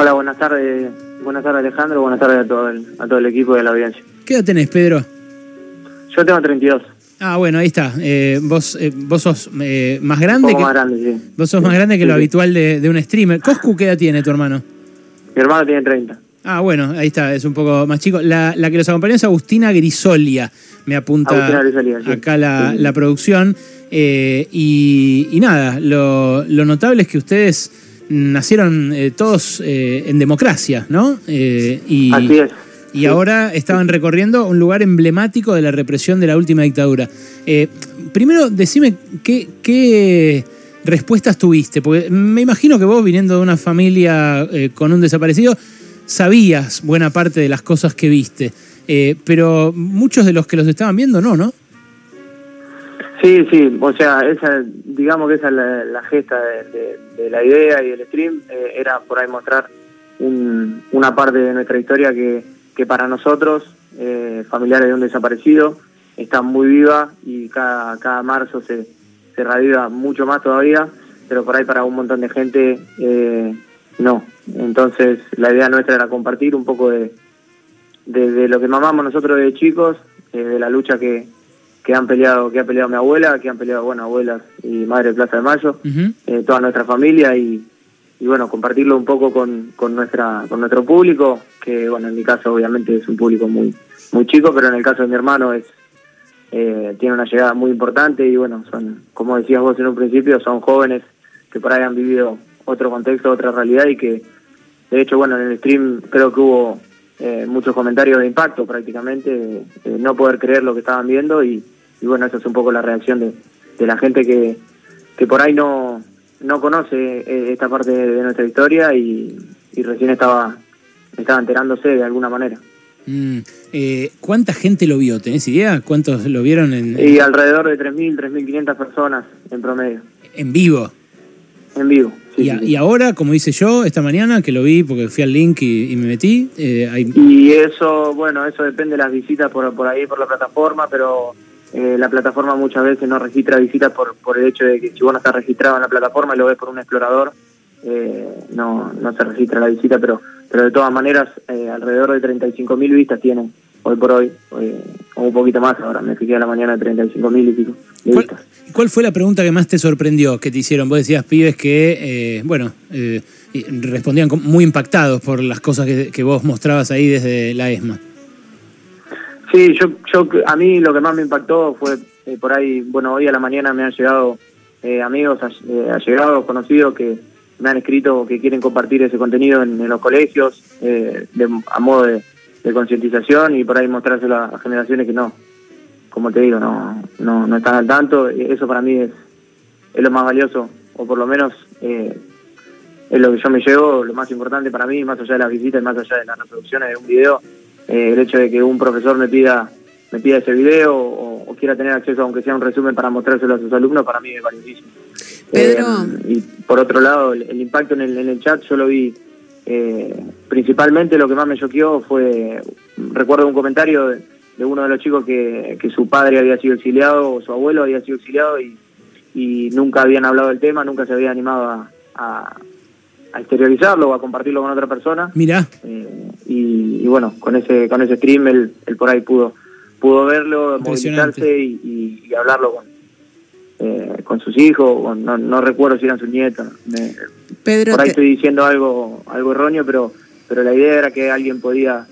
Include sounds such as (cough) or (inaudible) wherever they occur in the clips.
Hola, buenas tardes. Buenas tardes Alejandro, buenas tardes a todo el, a todo el equipo de la audiencia. ¿Qué edad tenés, Pedro? Yo tengo 32. Ah, bueno, ahí está. Eh, vos, eh, vos sos eh, más grande que. más grande, sí. Vos sos más grande que lo habitual de, de un streamer. ¿Coscu qué edad tiene tu hermano? Mi hermano tiene 30. Ah, bueno, ahí está, es un poco más chico. La, la que los acompañó es Agustina Grisolia, me apunta Agustina Grisolia, sí. acá la, Sí. la producción. Y, y nada, lo, lo notable es que ustedes nacieron eh, todos eh, en democracia, ¿no? Eh, y, Así es. y Sí. ahora estaban recorriendo un lugar emblemático de la represión de la última dictadura. Primero, decime qué, qué respuestas tuviste, porque me imagino que vos, viniendo de una familia con un desaparecido, sabías buena parte de las cosas que viste, pero muchos de los que los estaban viendo no, ¿no? Sí, sí, o sea, esa, digamos que esa es la, gesta de, la idea y del stream, eh, era por ahí mostrar un- una parte de nuestra historia que, que para nosotros, eh, familiares de un desaparecido, está muy viva y cada, cada marzo se, se reaviva mucho más todavía, pero por ahí para un montón de gente eh, no. Entonces la idea nuestra era compartir un poco de, de, de lo que mamamos nosotros de chicos, eh, de la lucha que, que han peleado, que ha peleado mi abuela, que han peleado, bueno, abuelas y madre de Plaza de Mayo, eh, toda nuestra familia y, y bueno, compartirlo un poco con, con nuestra con nuestro público, que bueno, en mi caso obviamente es un público muy muy chico, pero en el caso de mi hermano es eh, tiene una llegada muy importante y bueno, son como decías vos en un principio, son jóvenes que por ahí han vivido otro contexto, otra realidad y que de hecho, bueno, en el stream creo que hubo eh, muchos comentarios de impacto prácticamente, eh, no poder creer lo que estaban viendo y, y bueno, esa es un poco la reacción de, de la gente que, que por ahí no, no conoce eh, esta parte de nuestra historia y, y recién estaba, estaba enterándose de alguna manera. Mm. Eh, ¿Cuánta gente lo vio? ¿Tenés idea? ¿Cuántos lo vieron en, Y alrededor de 3.000, 3.500 personas en promedio, en vivo? en vivo. sí, y, sí, a- sí. y ahora, como hice yo esta mañana, que lo vi porque fui al link y, y me metí, eh, hay Y eso, bueno, eso depende de las visitas por, por ahí, por la plataforma, pero eh, la plataforma muchas veces no registra visitas por, por el hecho de que si vos no estás registrado en la plataforma y lo ves por un explorador, eh, no, no se registra la visita, pero, pero de todas maneras, eh, alrededor de 35.000 vistas tienen hoy por hoy, o un poquito más ahora, me fijé a la mañana de 35.000 y pico de ¿Cuál, vistas. cuál fue la pregunta que más te sorprendió que te hicieron? Vos decías pibes que, eh, bueno, eh, respondían muy impactados por las cosas que, que vos mostrabas ahí desde la ESMA. Sí, yo, yo a mí lo que más me impactó fue eh, por ahí, bueno, hoy a la mañana me han llegado eh, amigos, eh, allegados, conocidos que me han escrito que quieren compartir ese contenido en, los colegios eh, de- a modo de, concientización y por ahí mostrárselo a, generaciones que no, como te digo, no, no, no están al tanto. Eso para mí es, es lo más valioso, o por lo menos es lo que yo me llevo, lo más importante para mí, más allá de las visitas y más allá de las reproducciones de un video, eh, el hecho de que un profesor me pida me pida ese video o, o quiera tener acceso aunque sea un resumen para mostrárselo a sus alumnos para mí es valiosísimo Pedro. Eh, y por otro lado el, el impacto en el, en el chat yo lo vi eh, principalmente lo que más me choqueó fue recuerdo un comentario de, de uno de los chicos que, que su padre había sido exiliado o su abuelo había sido exiliado y, y nunca habían hablado del tema nunca se había animado a, a, a exteriorizarlo o a compartirlo con otra persona. Mirá, eh, y, y bueno, con ese con ese stream él, él por ahí pudo pudo verlo, movilizarse y, y- y hablarlo con eh, con sus hijos, o no, no recuerdo si eran sus nietos. Me- Pedro, por ahí te- estoy diciendo algo algo erróneo, pero pero la idea era que alguien podía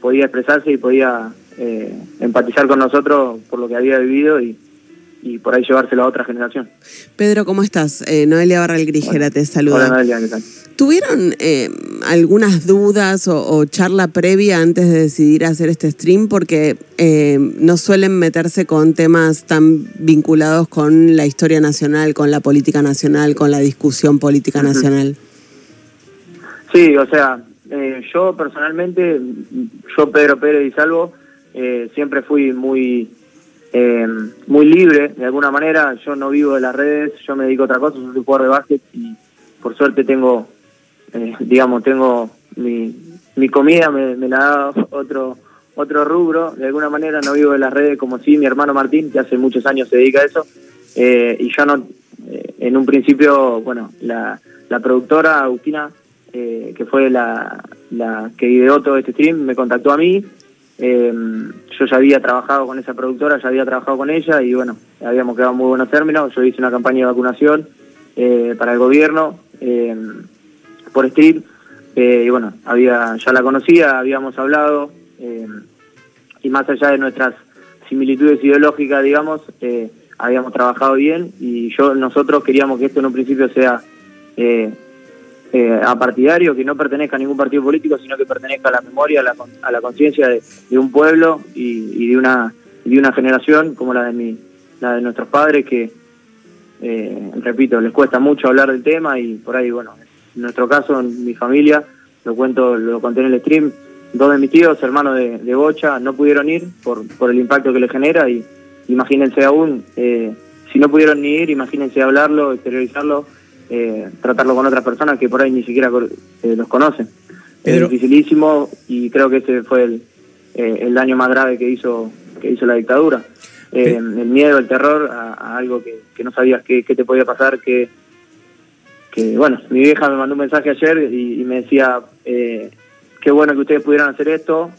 podía expresarse y podía eh, empatizar con nosotros por lo que había vivido y, y por ahí llevárselo a otra generación. Pedro, ¿cómo estás? Eh, Noelia Barral Grijera te Hola saluda. Noelia, ¿qué tal? ¿Tuvieron eh, algunas dudas o, o charla previa antes de decidir hacer este stream? Porque eh, no suelen meterse con temas tan vinculados con la historia nacional, con la política nacional, con la discusión política nacional. Sí, o sea, yo personalmente, yo Pedro Pérez y Salvo, siempre fui muy eh, muy libre de alguna manera. Yo no vivo de las redes, yo me dedico a otra cosa, yo soy jugador de básquet y por suerte tengo, eh, digamos, tengo mi, mi comida, me, me la da otro otro rubro. De alguna manera no vivo de las redes como sí mi hermano Martín, que hace muchos años se dedica a eso. Eh, y yo no, eh, en un principio, bueno, la, la productora Agustina eh, que fue la, la que ideó todo este stream, me contactó a mí. Eh, yo ya había trabajado con esa productora, ya había trabajado con ella y bueno, habíamos quedado en muy buenos términos. Yo hice una campaña de vacunación eh, para el gobierno eh, por stream eh, y bueno, había ya la conocía, habíamos hablado eh, y más allá de nuestras similitudes ideológicas, digamos, eh, habíamos trabajado bien y yo nosotros queríamos que esto en un principio sea eh, apartidario, que no pertenezca a ningún partido político, sino que pertenezca a la memoria, a la, a la conciencia de, un pueblo y, y de una de una generación como la de mi, la de nuestros padres que eh, repito, les cuesta mucho hablar del tema y por ahí, bueno, en nuestro caso, en mi familia, lo cuento, lo conté en el stream, dos de mis tíos, hermanos de, de Bocha, no pudieron ir por, por el impacto que le genera y imagínense aún, eh, si no pudieron ni ir, imagínense hablarlo, exteriorizarlo, eh, tratarlo con otras personas que por ahí ni siquiera eh, los conocen. Pedro. Es dificilísimo y creo que ese fue el, eh, el daño más grave que hizo, que hizo la dictadura. El miedo, el terror a, a algo que, que no sabías qué, te podía pasar, que, que bueno, mi vieja me mandó un mensaje ayer y, y me decía, qué bueno que ustedes pudieran hacer esto,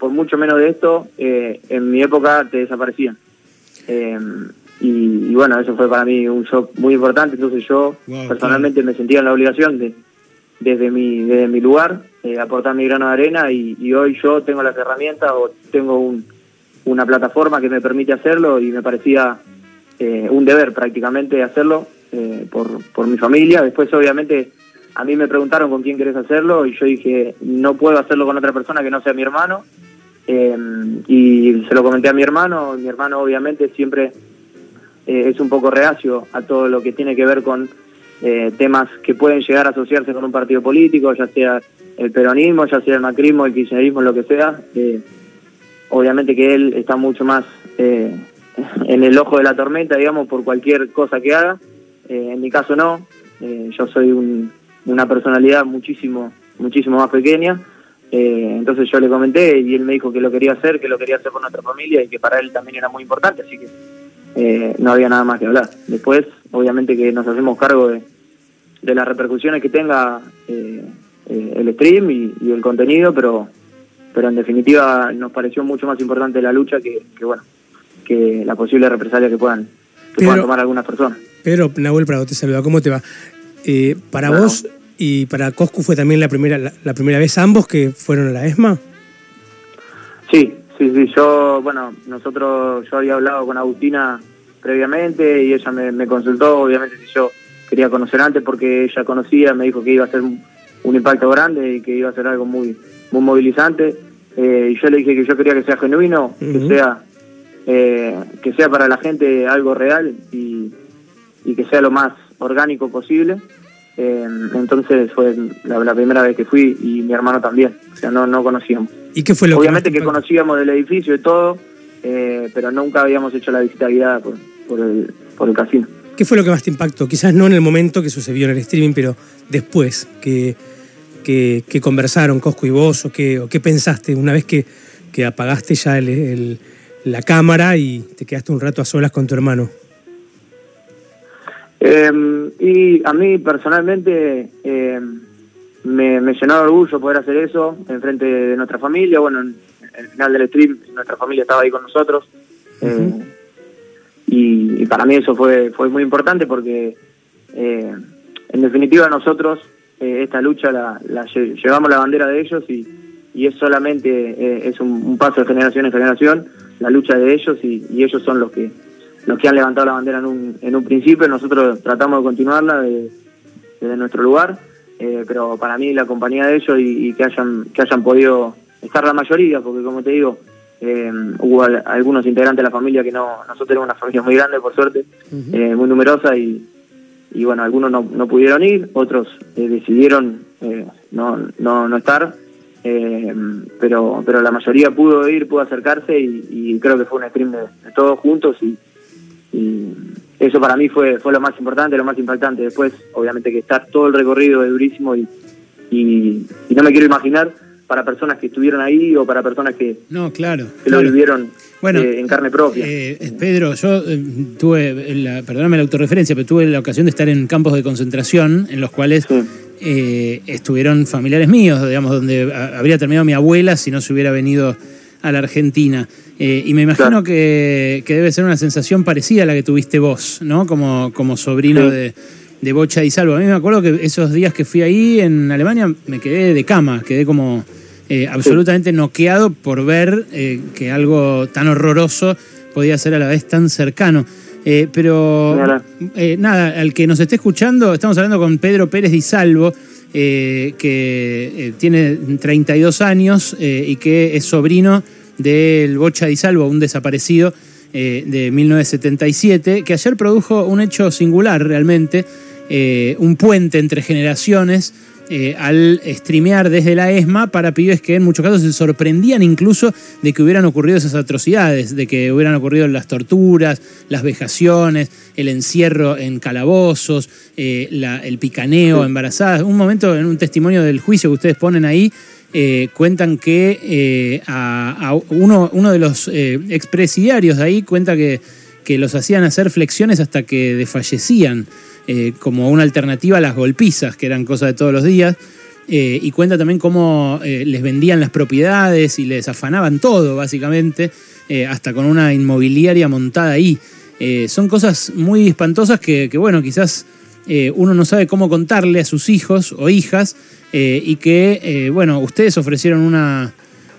por mucho menos de esto, en mi época te desaparecían. Y, y bueno, eso fue para mí un shock muy importante, entonces yo Wow, personalmente me sentía en la obligación de, desde mi, desde mi lugar, eh, aportar mi grano de arena y, y hoy yo tengo las herramientas o tengo un, una plataforma que me permite hacerlo y me parecía eh, un deber prácticamente hacerlo eh, por, por mi familia. Después obviamente a mí me preguntaron con quién querés hacerlo y yo dije no puedo hacerlo con otra persona que no sea mi hermano. Eh, y se lo comenté a mi hermano, mi hermano obviamente siempre eh, es un poco reacio a todo lo que tiene que ver con eh, temas que pueden llegar a asociarse con un partido político, ya sea el peronismo, ya sea el macrismo, el kirchnerismo, lo que sea. Eh, obviamente que él está mucho más (laughs) en el ojo de la tormenta, digamos, por cualquier cosa que haga. En mi caso no, yo soy un- una personalidad muchísimo, muchísimo más pequeña. Entonces yo le comenté y él me dijo que lo quería hacer, que lo quería hacer con nuestra familia y que para él también era muy importante, así que eh, no había nada más que hablar. Después, obviamente que nos hacemos cargo de, de las repercusiones que tenga eh, eh, el stream y, y el contenido, pero pero en definitiva nos pareció mucho más importante la lucha que, que, bueno que la posible represalia que puedan que Pedro- puedan tomar algunas personas. Pedro Nahuel Prado te saluda, ¿cómo te va? Eh, para Bueno. vos y para Coscu fue también la primera, la, la primera vez ambos que fueron a la ESMA. Sí, sí, sí. Yo, bueno, nosotros, yo había hablado con Agustina previamente y ella me, me consultó, obviamente, si yo quería conocer antes porque ella conocía, me dijo que iba a ser un, un impacto grande y que iba a ser algo muy, muy movilizante. Eh, y yo le dije que yo quería que sea genuino, que sea eh, que sea para la gente algo real y, y que sea lo más orgánico posible. Eh, entonces fue la, la primera vez que fui y mi hermano también, o sea, no, no conocíamos. ¿Y qué fue lo Obviamente que conocíamos del edificio y todo, eh, pero nunca habíamos hecho la visita guiada por, por, el, por el casino. ¿Qué fue lo que más te impactó? Quizás no en el momento que sucedió en el streaming, pero después, que, que, que conversaron Cosco y vos, o qué, o qué pensaste una vez que, que apagaste ya el- el- la cámara y te quedaste un rato a solas con tu hermano. Eh, y a mí personalmente eh, me, me llenó de orgullo poder hacer eso en frente de nuestra familia. Bueno, en el final del stream nuestra familia estaba ahí con nosotros. Eh, y, y para mí eso fue, fue muy importante porque eh, en definitiva nosotros eh, esta lucha la, la lle- llevamos la bandera de ellos y, y es solamente es un, un paso de generación en generación la lucha de ellos y, y ellos son los que los que han levantado la bandera en un, en un principio nosotros tratamos de continuarla de- desde nuestro lugar eh, pero para mí la compañía de ellos y, y que hayan que hayan podido estar la mayoría porque como te digo eh, hubo al- algunos integrantes de la familia que no nosotros tenemos una familia muy grande por suerte eh, muy numerosa y, y bueno algunos no, no pudieron ir otros eh, decidieron eh, no, no no estar pero pero la mayoría pudo ir pudo acercarse y, y creo que fue un stream de, de todos juntos y, y eso para mí fue fue lo más importante lo más impactante después obviamente que estar todo el recorrido es durísimo y, y, y no me quiero imaginar para personas que estuvieron ahí o para personas que, No, claro. que lo vivieron Bueno, eh, en carne propia Eh, eh, Pedro, yo eh, tuve, la, perdóname la autorreferencia, pero tuve la ocasión de estar en campos de concentración en los cuales Sí. eh, estuvieron familiares míos, digamos, donde habría terminado mi abuela si no se hubiera venido a la Argentina. Eh, y me imagino que, debe ser una sensación parecida a la que tuviste vos, ¿no? Como, como sobrino de, de, Bocha y Salvo. A mí me acuerdo que esos días que fui ahí en Alemania me quedé de cama, quedé como eh, absolutamente noqueado por ver que algo tan horroroso podía ser a la vez tan cercano. Eh, pero eh, nada, al que nos esté escuchando, estamos hablando con Pedro Pérez Di Salvo, eh, que tiene 32 años y que es sobrino del Bocha Di Salvo, un desaparecido de 1977, que ayer produjo un hecho singular realmente, un puente entre generaciones eh, al streamear desde la ESMA para pibes que en muchos casos se sorprendían incluso de que hubieran ocurrido esas atrocidades, de que hubieran ocurrido las torturas, las vejaciones, el encierro en calabozos, eh, el picaneo, embarazadas. Un momento en un testimonio del juicio que ustedes ponen ahí, eh, cuentan que a, uno, uno, de los expresidiarios de ahí cuenta que, que los hacían hacer flexiones hasta que desfallecían. Eh, como una alternativa a las golpizas, que eran cosas de todos los días. Eh, y cuenta también cómo eh, les vendían las propiedades y les afanaban todo, básicamente, hasta con una inmobiliaria montada ahí. son cosas muy espantosas que, bueno, quizás uno no sabe cómo contarle a sus hijos o hijas y que, bueno, ustedes ofrecieron una,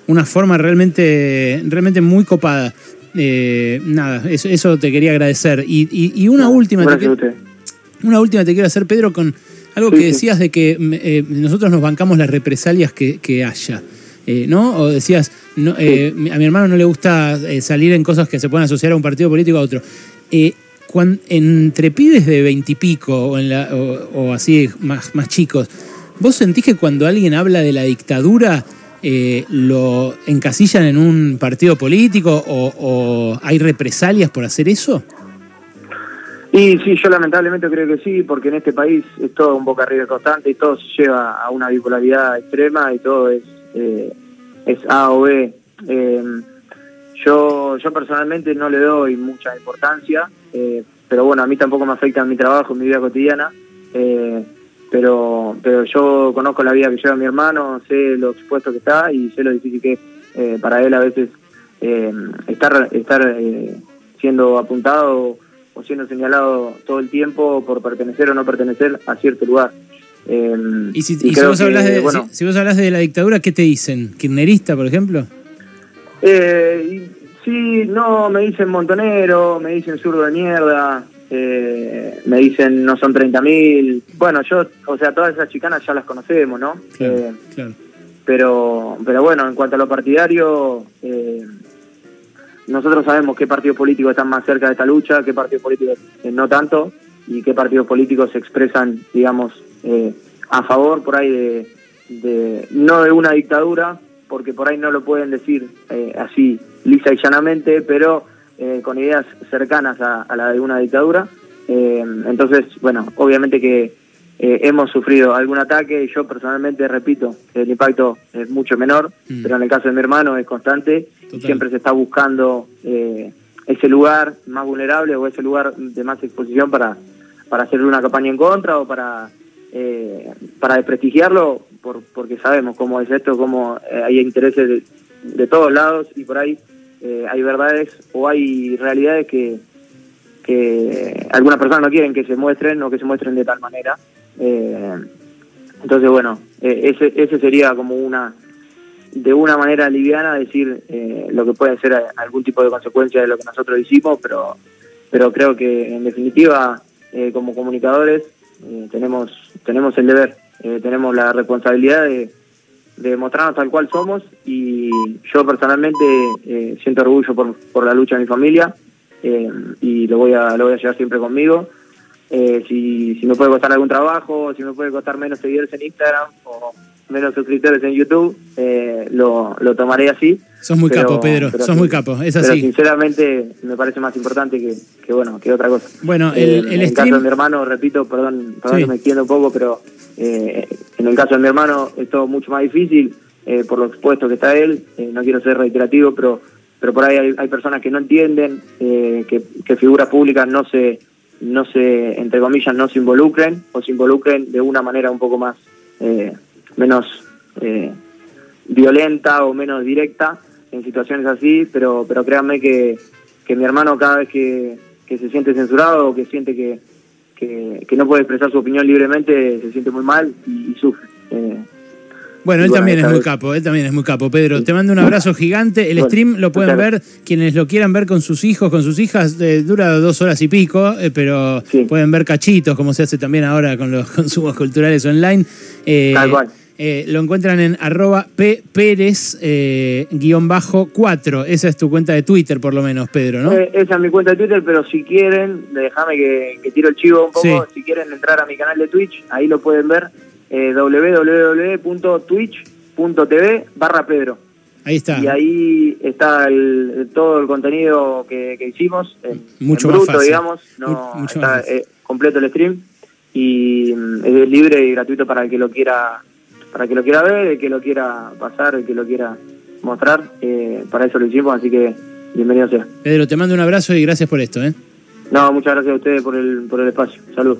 una forma realmente, realmente muy copada. Nada, eso, te quería agradecer. Y, una última... Una última te quiero hacer, Pedro, con algo que decías de que eh, nosotros nos bancamos las represalias que, haya. Eh, ¿No? O decías, no, eh, a mi hermano no le gusta salir en cosas que se pueden asociar a un partido político a otro. entre pibes de veintipico o, o, así más, más chicos, ¿vos sentís que cuando alguien habla de la dictadura lo encasillan en un partido político o, hay represalias por hacer eso? Y sí, yo lamentablemente creo que sí, porque en este país es todo un boca arriba constante y todo se lleva a una bipolaridad extrema y todo es, eh, es A o B. Eh, yo, yo personalmente no le doy mucha importancia, eh, pero bueno, a mí tampoco me afecta mi trabajo, mi vida cotidiana, pero, pero yo conozco la vida que lleva mi hermano, sé lo expuesto que está y sé lo difícil que es para él a veces estar, estar siendo apuntado siendo señalado todo el tiempo por pertenecer o no pertenecer a cierto lugar. Em, ¿Y, si, vos hablas de, si, vos hablas de la dictadura, qué te dicen? ¿Kirnerista, por ejemplo? Eh, sí, no, me dicen montonero, me dicen zurdo de mierda, eh, me dicen no son 30.000. Bueno, yo, o sea, todas esas chicanas ya las conocemos, ¿no? Claro, eh, claro. Pero, pero bueno, en cuanto a lo partidario, eh, nosotros sabemos qué partidos políticos están más cerca de esta lucha, qué partidos políticos eh, no tanto, y qué partidos políticos se expresan, digamos, eh, a favor por ahí de, no de una dictadura, porque por ahí no lo pueden decir eh, así lisa y llanamente, pero con ideas cercanas a, a, la de una dictadura. entonces, bueno, obviamente que hemos sufrido algún ataque, y yo personalmente repito, el impacto es mucho menor, mm. pero en el caso de mi hermano es constante Siempre se está buscando eh, ese lugar más vulnerable o ese lugar de más exposición para, para hacerle una campaña en contra o para, eh, para desprestigiarlo, por, porque sabemos cómo es esto, cómo eh, hay intereses de, todos lados y por ahí hay verdades o hay realidades que, que algunas personas no quieren que se muestren o que se muestren de tal manera. entonces, bueno, ese, ese sería como una de una manera liviana decir eh, lo que puede ser algún tipo de consecuencia de lo que nosotros hicimos, pero, pero creo que en definitiva eh, como comunicadores eh, tenemos, tenemos el deber, tenemos la responsabilidad de, de, mostrarnos tal cual somos y yo personalmente siento orgullo por, por la lucha de mi familia y lo voy a, lo voy a llevar siempre conmigo. si, si me puede costar algún trabajo, si me puede costar menos seguidores en Instagram o menos suscriptores en YouTube, eh, lo, lo, tomaré así. Sos muy capo, Pedro, sos muy capo, es así. Pero sinceramente me parece más importante que, que bueno, que otra cosa. Bueno, el, eh, en el caso de mi hermano, repito, perdón, perdón que me extiendo un poco, pero eh, en el caso de mi hermano es todo mucho más difícil por lo expuesto que está él, no quiero ser reiterativo, pero pero por ahí hay, personas que no entienden que, que figuras públicas no se no se, entre comillas, no se involucren o se involucren de una manera un poco más, eh, menos eh, violenta o menos directa en situaciones así, pero, pero créanme que, que mi hermano cada vez que, que se siente censurado o que siente que, que, que no puede expresar su opinión libremente, se siente muy mal y, y sufre. Eh, Bueno, él bueno, también es muy vez- capo, él también es muy capo. Pedro, te mando un abrazo gigante. El Bueno, stream lo pueden ver quienes lo quieran ver con sus hijos, con sus hijas. eh, dura dos horas y pico, eh, pero Sí. pueden ver cachitos, como se hace también ahora con los (laughs) consumos culturales online. Eh, Tal cual. Eh, lo encuentran en arroba p pérez eh, guion bajo 4. Esa es tu cuenta de Twitter, por lo menos, Pedro, ¿no? Eh, esa es mi cuenta de Twitter, pero si quieren, déjame que, que tiro el chivo un poco, Sí. si quieren entrar a mi canal de Twitch, ahí lo pueden ver, eh, www.twitch.tv barra Pedro. Ahí está. Y ahí está el- todo el contenido que, que hicimos, en, Mucho en más bruto, fácil. digamos, no, Mu- mucho está más fácil. eh, completo el stream y mm, es libre y gratuito para el que lo quiera para que lo quiera ver, el que lo quiera pasar, el que lo quiera mostrar, eh, para eso lo hicimos, así que bienvenido sea. Pedro, te mando un abrazo y gracias por esto, ¿eh? No, muchas gracias a ustedes por el, por el espacio. Salud.